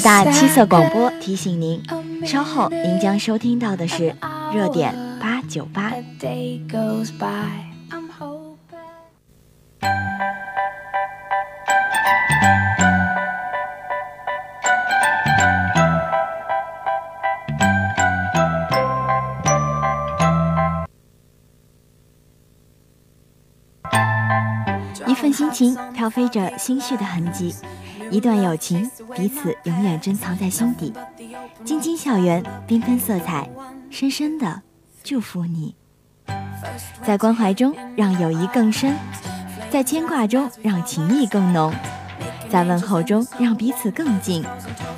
海大七色广播提醒您，稍后您将收听到的是热点八九八。一份心情飘飞着心绪的痕迹，一段友情彼此永远珍藏在心底。晶晶校园，缤纷色彩，深深的祝福你。在关怀中让友谊更深，在牵挂中让情谊更浓，在问候中让彼此更近。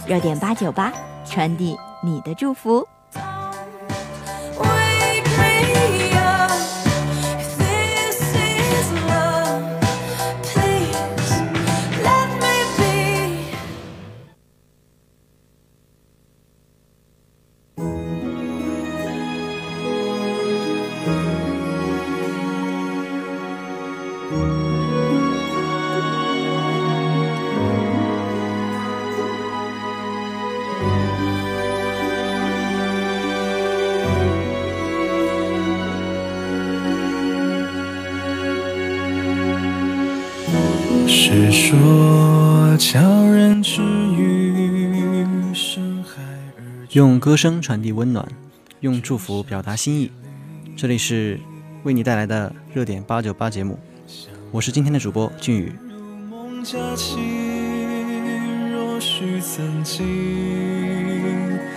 热点八九八，传递你的祝福。用歌声传递温暖，用祝福表达心意。这里是为你带来的热点八九八节目，我是今天的主播俊宇。若许曾经，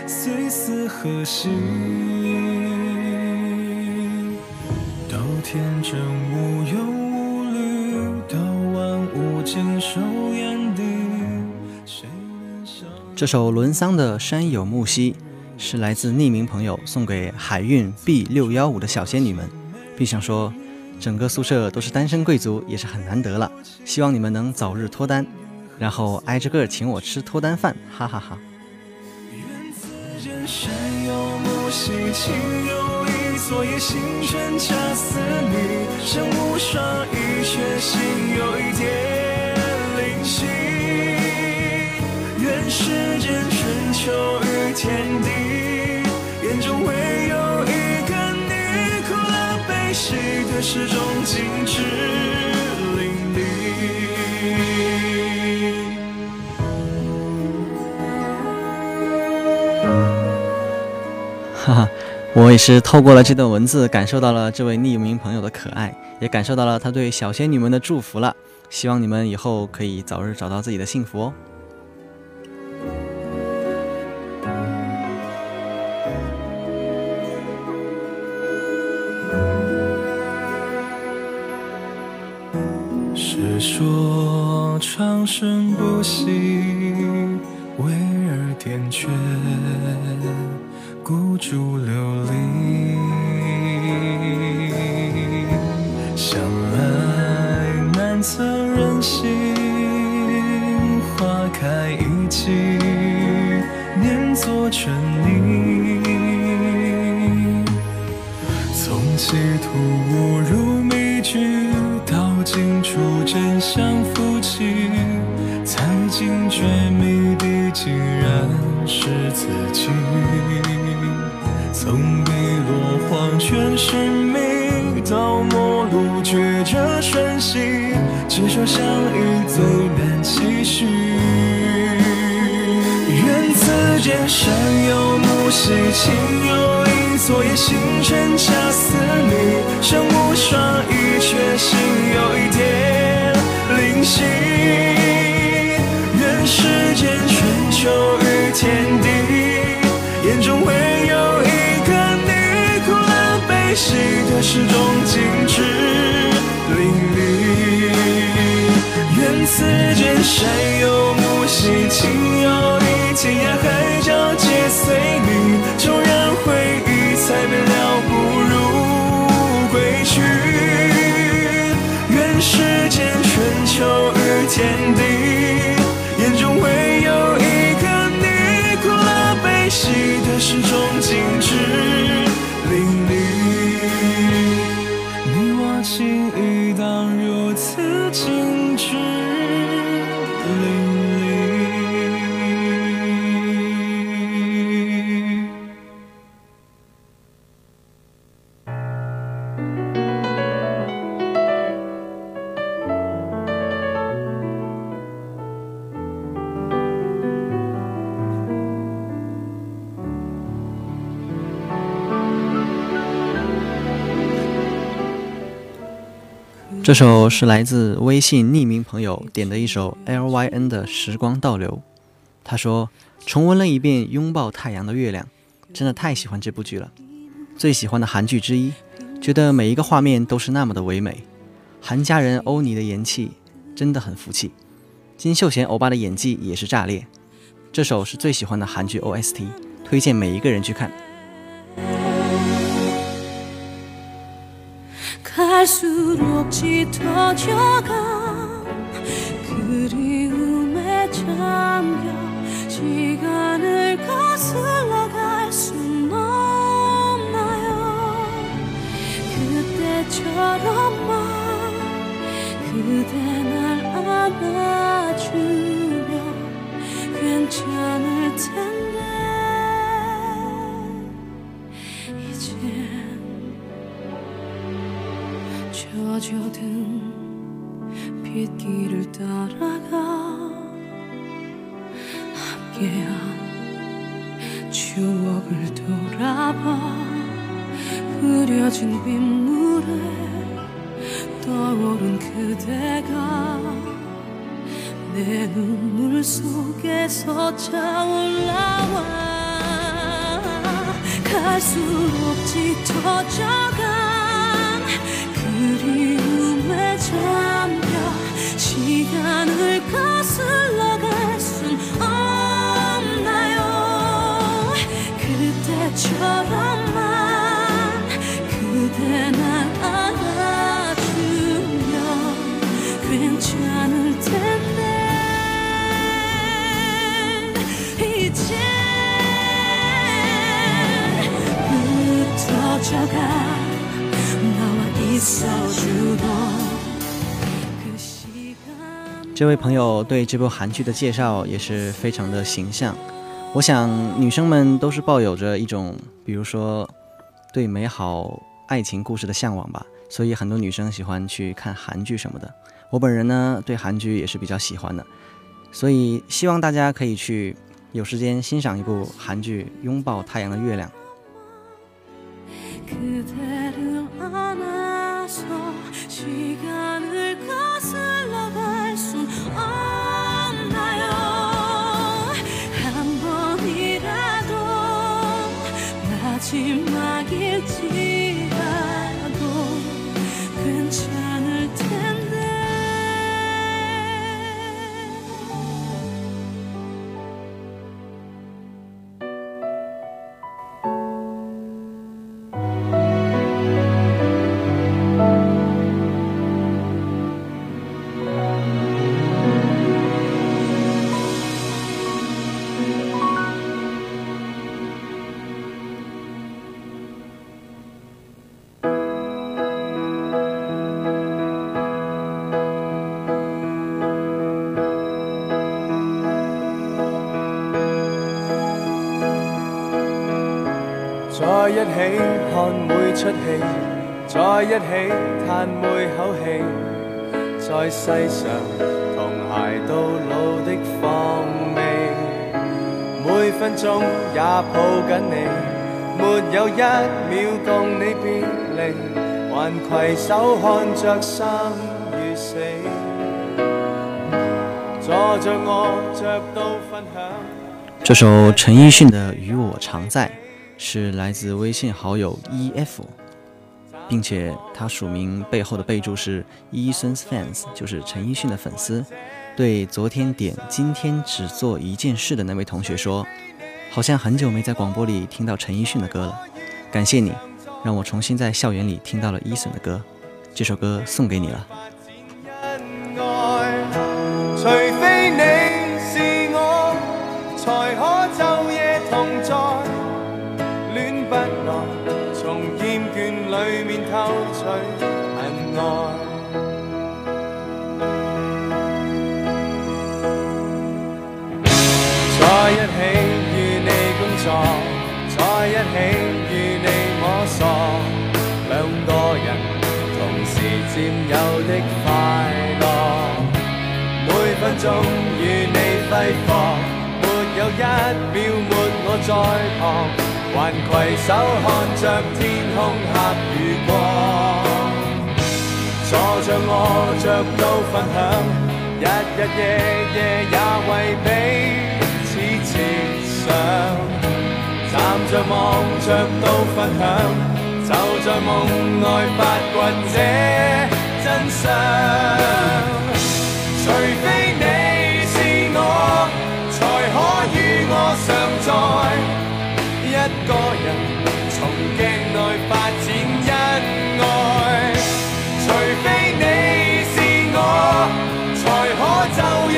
岁似何夕？都天真无忧。这首伦桑的《山有木兮》是来自匿名朋友送给海运 B 六幺五的小仙女们，并想说，整个宿舍都是单身贵族也是很难得了，希望你们能早日脱单，然后挨着个请我吃脱单饭，哈哈哈。愿世间春秋与天地，眼中唯有一个你，苦乐悲喜的始终静止淋漓。哈哈，我也是透过了这段文字，感受到了这位匿名朋友的可爱，也感受到了他对小仙女们的祝福了。希望你们以后可以早日找到自己的幸福哦。长生不息，为尔点阙，孤烛流离。想来难测人心，花开一季，念作春泥。从歧途误入。真相浮起，才惊觉谜底竟然是自己。从碧落黄泉寻觅到陌路抉择瞬息，执手相依最难期许。愿此间山有木兮情有意，昨夜星辰恰似你，生无双翼却心有一点心。愿世间春秋与天地，眼中唯有一个你，苦乐悲喜的始终静止淋漓。愿此间山有木兮情有意。天涯海角皆随你，纵然前这首是来自微信匿名朋友点的一首 L Y N 的时光倒流。他说：“重温了一遍《拥抱太阳的月亮》，真的太喜欢这部剧了，最喜欢的韩剧之一。觉得每一个画面都是那么的唯美。韩家人欧尼的颜气真的很服气，金秀贤欧巴的演技也是炸裂。这首是最喜欢的韩剧 O S T，推荐每一个人去看。” 갈수록 짙어져가 그리움에 잠겨 시간을 거슬러 갈 순 없나요? 그때처럼만 그대 날 안아주면 괜찮을 텐데 젖어든 빗길을 따라가 함께한 추억을 돌아봐. 흐려진 빗물에 떠오른 그대가 내 눈물 속에서 차올라와. 갈수록 짙어져가 그리움에 잠겨 시간을 거슬러 갈 순 없나요? 그때처럼만 그대 날 안아주면 괜찮을 텐데 이제 흩어져가 这位朋友对这部韩剧的介绍也是非常的形象。我想女生们都是抱有着一种，比如说对美好爱情故事的向往吧，所以很多女生喜欢去看韩剧什么的。我本人呢，对韩剧也是比较喜欢的，所以希望大家可以去有时间欣赏一部韩剧《拥抱太阳的月亮》。 마지막 在一起，叹每口气。在世上同偕到老的放味，每分钟也抱紧你，没有一秒共你别离，还携手看着生与死。坐着我着到分享。这首陈奕迅的《与我常在》是来自微信好友 E.F。并且他署名背后的备注是 Eason's fans，就是陈奕迅的粉丝。对昨天点今天只做一件事的那位同学说，好像很久没在广播里听到陈奕迅的歌了。感谢你，让我重新在校园里听到了 Eason 的歌。这首歌送给你了。终与你挥霍，没有一秒没我在旁。还携手看着天空黑与光，坐着卧着都分享，日日夜夜也为彼此设想。站着望着都分享，就在梦内发掘这真相。除非一个人，从镜内发展恩爱。除非你是我，才可昼夜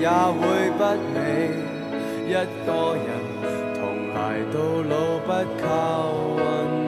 也会不美，一个人同挨到老，不靠运。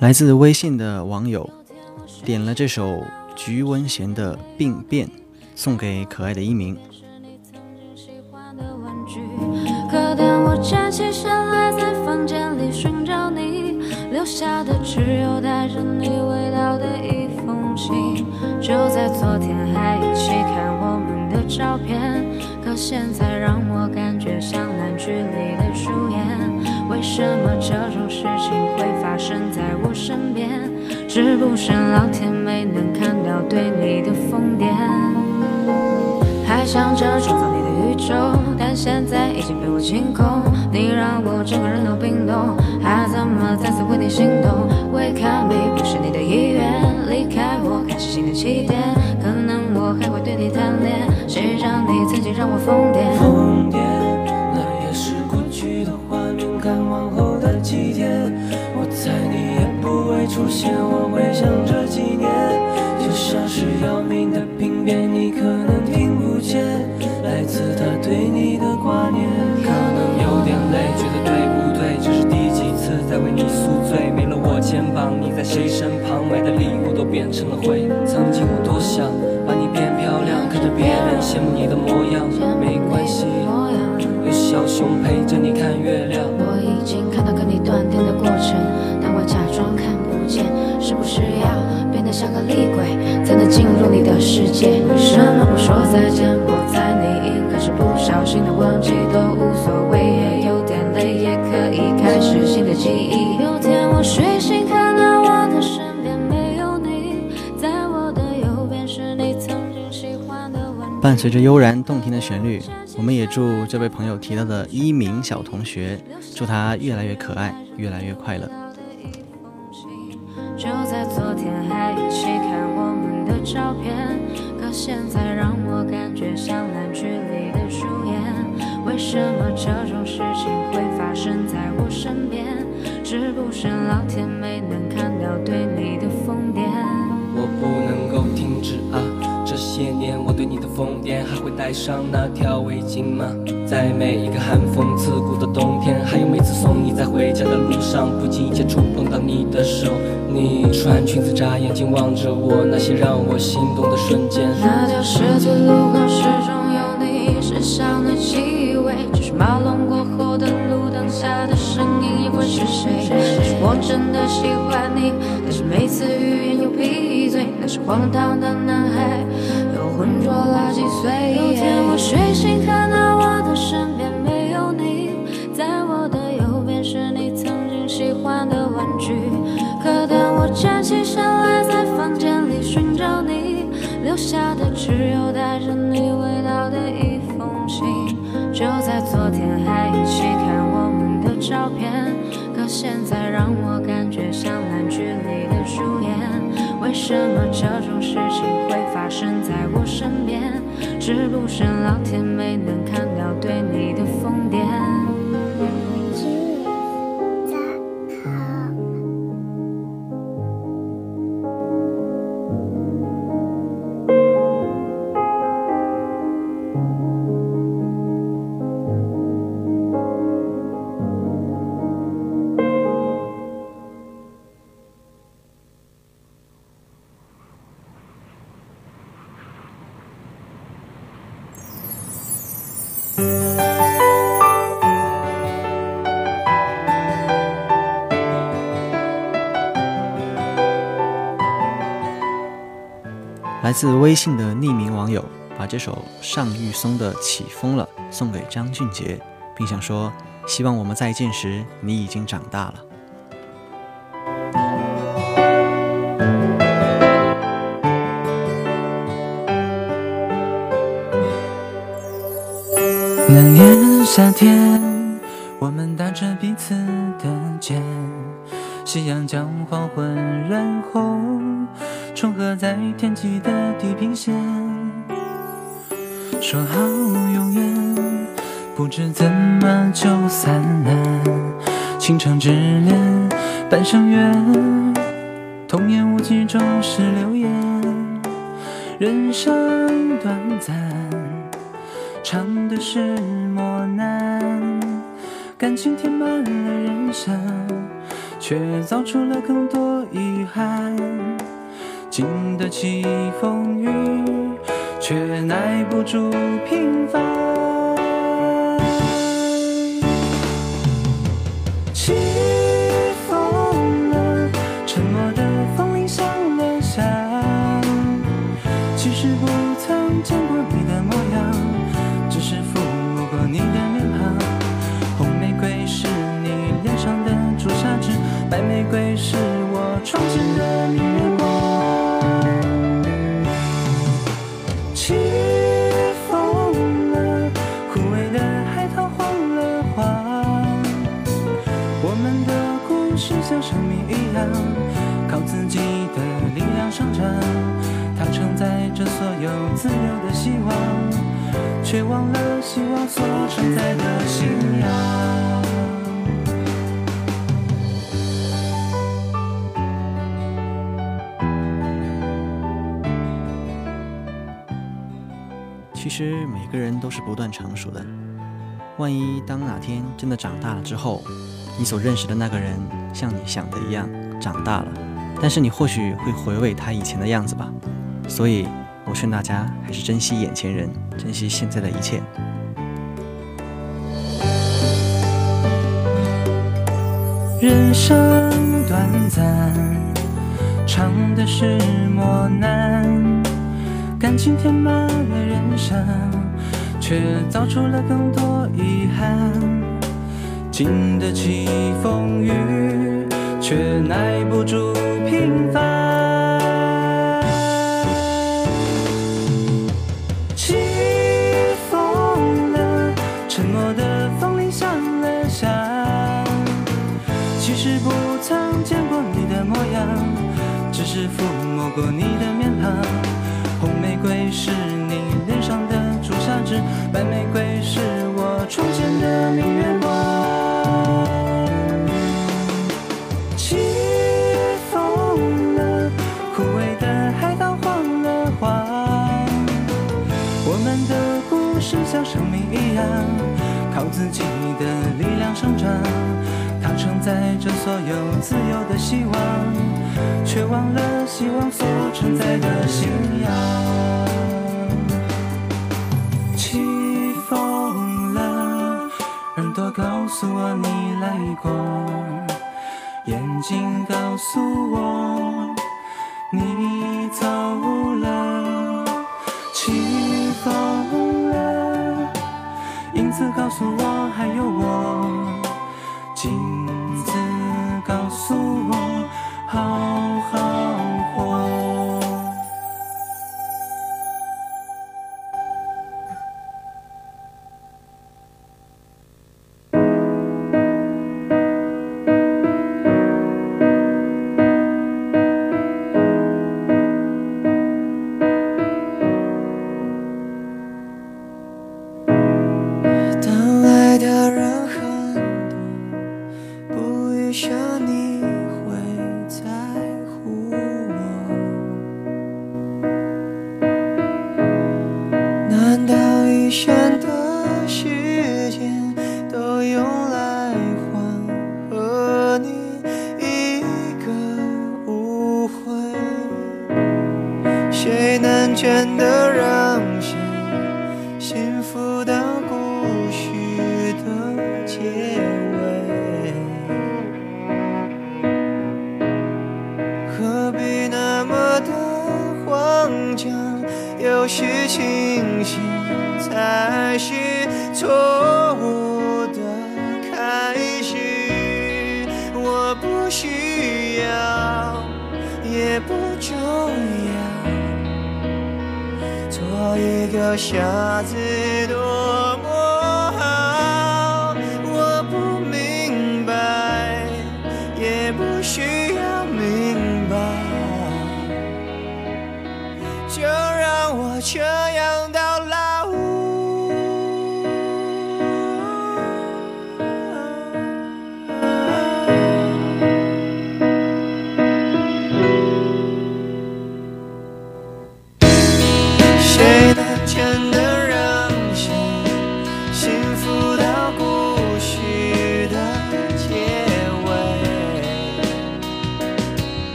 来自微信的网友点了这首菊文贤的《病变》，送给可爱的一鸣。可当我站起身来，在房间里寻找你，留下的只有带着你味道的一封信。就在昨天还一起看我们的照片，可现在让我感觉像烂剧里的主演。为什么这种事情会发生在身边？是不是老天没能看到对你的疯癫？还想着创造你的宇宙，但现在已经被我清空。你让我整个人都冰冻，还怎么再次为你心动？为看美不是你的意愿，离开我开始新的起点。可能我还会对你贪恋，谁让你曾经让我疯癫？出现。我会想这几年，就像是要命的病变，你可能听不见，来自他对你的挂念。可能有点累，觉得对不对？这是第几次在为你宿醉？没了我肩膀，你在谁身旁？买的礼物都变成了灰。曾经我多想把你变漂亮，看着别人羡慕你的模样，没关系，有小熊陪着你看月亮。像个厉鬼，才能进入你的世界？为什么不说再见？我在你应该是不小心的忘记都无所谓，也有点累，也可以开始新的记忆。有天我睡醒，看到我的身边没有你，在我的右边是你曾经喜欢的玩。伴随着悠然动听的旋律，我们也祝这位朋友提到的一鸣小同学。祝他越来越可爱，越来越快乐。还会戴上那条围巾吗？在每一个寒风刺骨的冬天，还有每次送你在回家的路上，不经意间触碰到你的手。你穿裙子眨眼睛望着我，那些让我心动的瞬间。那条十字路口始终有你身上的气味，就是马龙过后的路灯下的身影，又会是谁？是我真的喜欢你，但是每次语言又闭嘴。那是荒唐的男孩，又浑浊了几岁。有天我睡醒，看到我的身边没有你，在我的右边是你曾经喜欢的玩具。可当我站起身来，在房间里寻找你，留下的只有带着你味道的一封信。就在昨天还一起看我们的照片，可现在让我感觉像烂剧里的主演。为什么这种事情会发生在我身边？是不是老天没能看到对你自微信的匿名网友把这首尚玉松的《起风了》送给张俊杰，并想说：希望我们再见时，你已经长大了。那年夏天，我们搭着彼此的肩，夕阳将黄昏染红，重合在天际的地平线。说好永远，不知怎么就散了。倾城之恋，半生缘，童言无忌，终是流言。人生短暂。唱的是磨难，感情填满了人生，却造出了更多遗憾。经得起风雨，却耐不住平凡。希望。却忘了希望所承载的信仰。其实每个人都是不断成熟的。万一当哪天真的长大了之后，你所认识的那个人像你想的一样长大了，但是你或许会回味他以前的样子吧。所以，我劝大家还是珍惜眼前人，珍惜现在的一切。人生短暂，尝的是磨难，感情填满了人生，却造出了更多遗憾。经得起风雨，却耐不住平凡。是抚摸过你的面庞。红玫瑰是你脸上的朱砂痣，白玫瑰是我窗前的明月光。起风了，枯萎的海棠黄了花，生命一样，靠自己的力量生长。它承载着所有自由的希望，却忘了希望所承载的信仰。起风了，耳朵告诉我你来过，眼睛告诉我你走了。起风了，影子告诉我还有我。谁能真的让谁？幸福到故事的结尾，何必那么的慌张？有时清醒才是错误的开始。我不需要，也不重要。一个傻子多。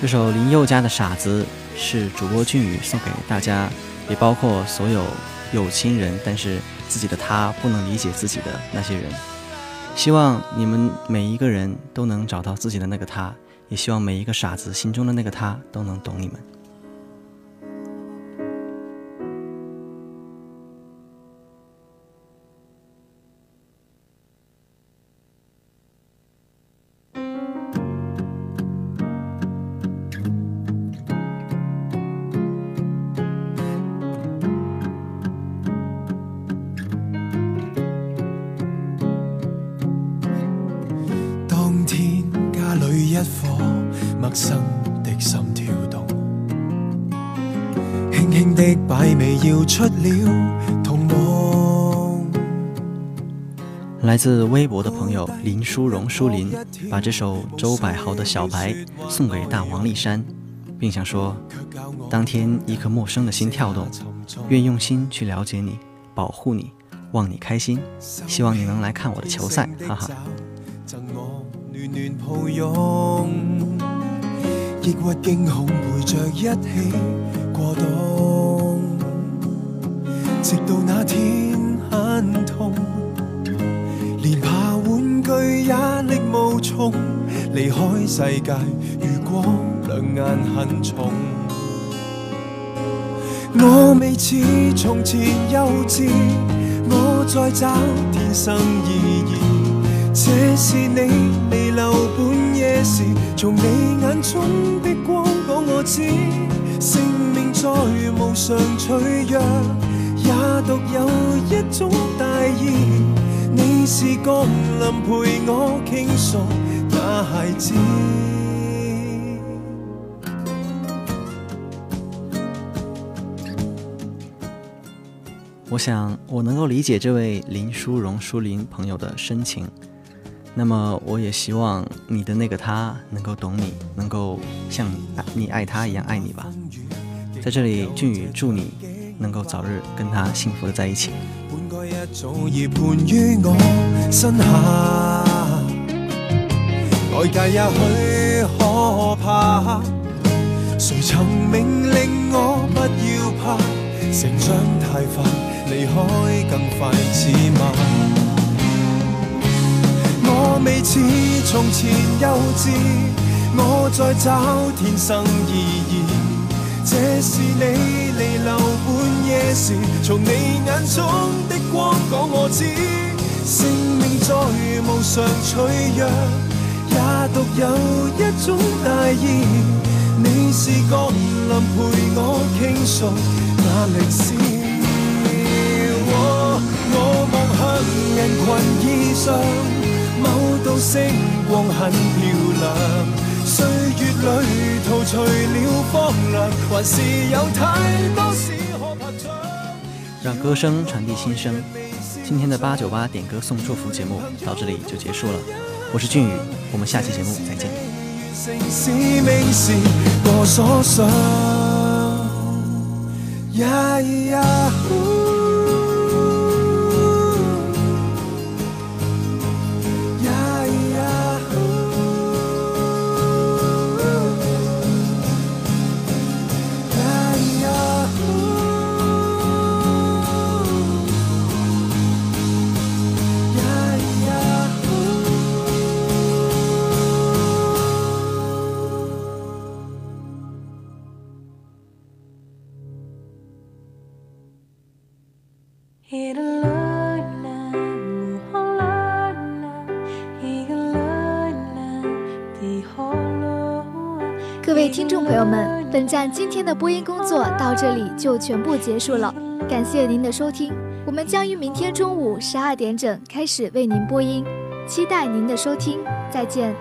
这首林宥嘉的《傻子》是主播俊宇送给大家，也包括所有有亲人但是自己的他不能理解自己的那些人。希望你们每一个人都能找到自己的那个他，也希望每一个傻子心中的那个他都能懂你们。擺尾要出了童夢。来自微博的朋友林淑荣、舒林，把这首周柏豪的《小白》送给大王丽珊。并想说，当天一颗陌生的心跳动，愿用心去了解你，保护你，望你开心，希望你能来看我的球赛，哈哈。抑郁惊恐陪着一起过冬，直到那天很痛，连爬玩具也力无从。离开世界，如果两眼很重，我未似从前幼稚，我在找天生意义。这是你弥留半夜时，从你眼中的光讲我知，生命再无常脆弱，也独有一种大意。你是降临陪我倾诉那孩子。我想，我能够理解这位林淑荣淑林朋友的深情。那么，我也希望你的那个他能够懂你，能够像你爱他一样爱你吧。在这里，俊宇祝你能够早日跟他幸福的在一起。外界也许可怕，谁曾命令我不要怕？成长太快，离开更快似慢。我未似从前幼稚，我在找天生意义。这是你弥留夜时，从你眼中的光讲我知，生命再无常脆弱，也独有一种大义。你是降临陪我倾诉那历史。我望向人群衣上。某道星光很漂亮，岁月里陶除了荒凉，还是有太多事。让歌声传递心声。今天的八九八点歌送祝福节目到这里就结束了，我是俊宇，我们下期节目再见。各位听众朋友们，本站今天的播音工作到这里就全部结束了，感谢您的收听。我们将于明天中午十二点整开始为您播音，期待您的收听，再见。